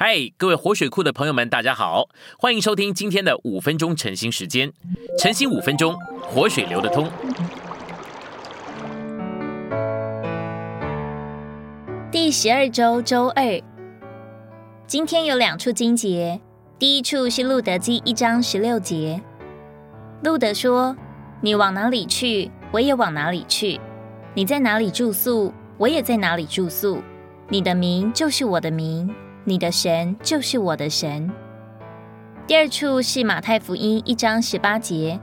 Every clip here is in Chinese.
嗨，各位活水库的朋友们，大家好，欢迎收听今天的五分钟晨兴时间。晨兴五分钟，活水流得通。第十二周周二，今天有两处经节。第一处是路德记一章十六节，路德说：“你往哪里去，我也往哪里去；你在哪里住宿，我也在哪里住宿。你的名就是我的名。”你的神就是我的神。第二处是马太福音一章十八节，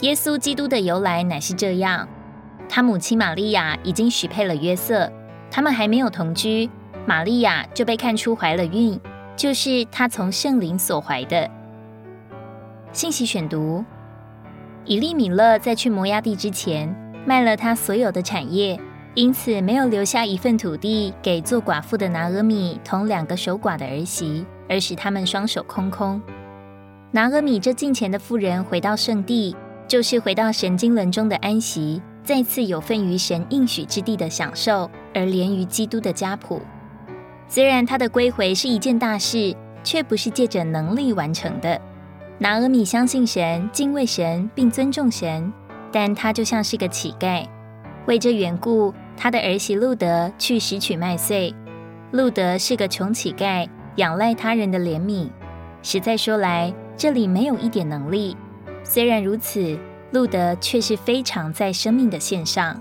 耶稣基督的由来乃是这样：他母亲玛利亚已经许配了约瑟，他们还没有同居，玛利亚就被看出怀了孕，就是他从圣灵所怀的。信息选读：以利米勒在去摩崖地之前，卖了他所有的产业。因此，没有留下一份土地给做寡妇的拿俄米同两个守寡的儿媳，而使他们双手空空。拿俄米这近前的妇人回到圣地，就是回到神经轮中的安息，再次有份于神应许之地的享受，而连于基督的家谱。虽然他的归回是一件大事，却不是借着能力完成的。拿俄米相信神、敬畏神，并尊重神，但他就像是个乞丐。为这缘故。他的儿媳路德去拾取麦穗。路德是个穷乞丐，仰赖他人的怜悯。实在说来，这里没有一点能力。虽然如此，路德却是非常在生命的线上。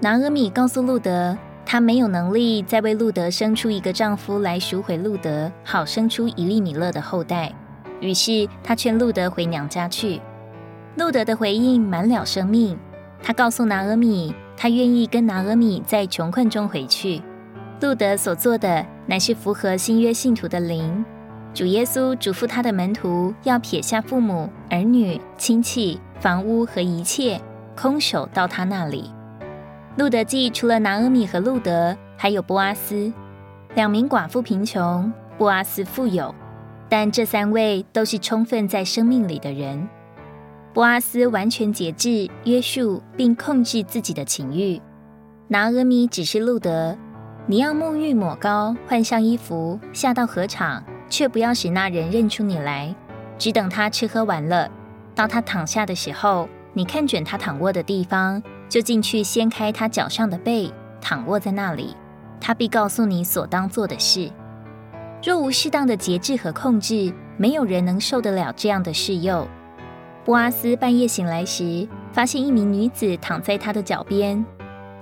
拿阿米告诉路德，他没有能力再为路德生出一个丈夫来赎回路德，好生出一粒米勒的后代。于是他劝路德回娘家去。路德的回应满了生命。他告诉拿阿米。他愿意跟拿俄米在穷困中回去。路德所做的乃是符合新约信徒的灵。主耶稣嘱咐他的门徒要撇下父母、儿女、亲戚、房屋和一切，空手到他那里。路德记除了拿俄米和路德，还有波阿斯，两名寡妇贫穷，波阿斯富有，但这三位都是充分在生命里的人。波阿斯完全节制、约束并控制自己的情欲。拿阿米只是路德，你要沐浴、抹膏、换上衣服，下到河场，却不要使那人认出你来。只等他吃喝完了，当他躺下的时候，你看准他躺卧的地方，就进去掀开他脚上的被，躺卧在那里。他必告诉你所当做的事。若无适当的节制和控制，没有人能受得了这样的事诱。波阿斯半夜醒来时，发现一名女子躺在他的脚边。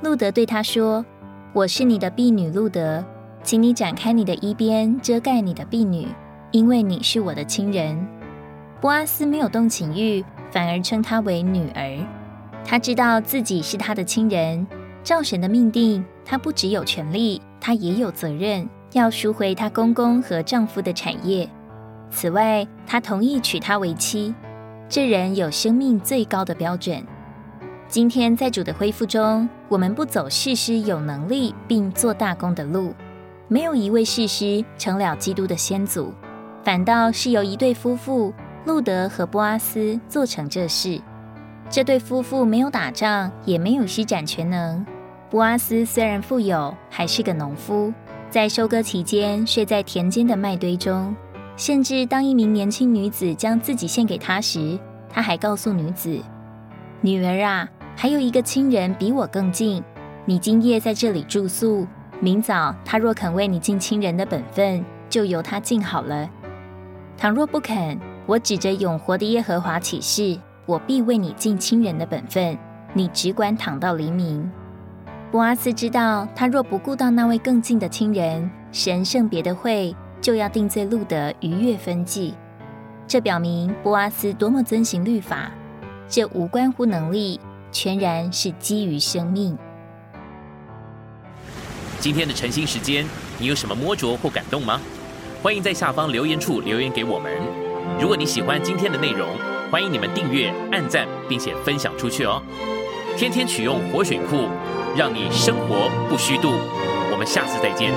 路德对他说：“我是你的婢女路德，请你展开你的衣边，遮盖你的婢女，因为你是我的亲人。”波阿斯没有动情欲，反而称她为女儿。他知道自己是他的亲人，照神的命定，他不只有权利，他也有责任，要赎回他公公和丈夫的产业。此外，他同意娶她为妻。这人有生命最高的标准。今天在主的恢复中，我们不走事师有能力并做大功的路，没有一位事师成了基督的先祖，反倒是由一对夫妇路德和波阿斯做成这事。这对夫妇没有打仗，也没有施展全能。波阿斯虽然富有，还是个农夫，在收割期间睡在田间的麦堆中。甚至当一名年轻女子将自己献给他时，他还告诉女子：“女儿啊，还有一个亲人比我更近。你今夜在这里住宿，明早他若肯为你尽亲人的本分，就由他尽好了。倘若不肯，我指着永活的耶和华起誓，我必为你尽亲人的本分。你只管躺到黎明。”波阿斯知道，他若不顾到那位更近的亲人，神圣别的会。就要定罪路德逾越分际，这表明波阿斯多么遵行律法。这无关乎能力，全然是基于生命。今天的晨兴时间，你有什么摸着或感动吗？欢迎在下方留言处留言给我们。如果你喜欢今天的内容，欢迎你们订阅、按赞，并且分享出去哦。天天取用活水库，让你生活不虚度。我们下次再见。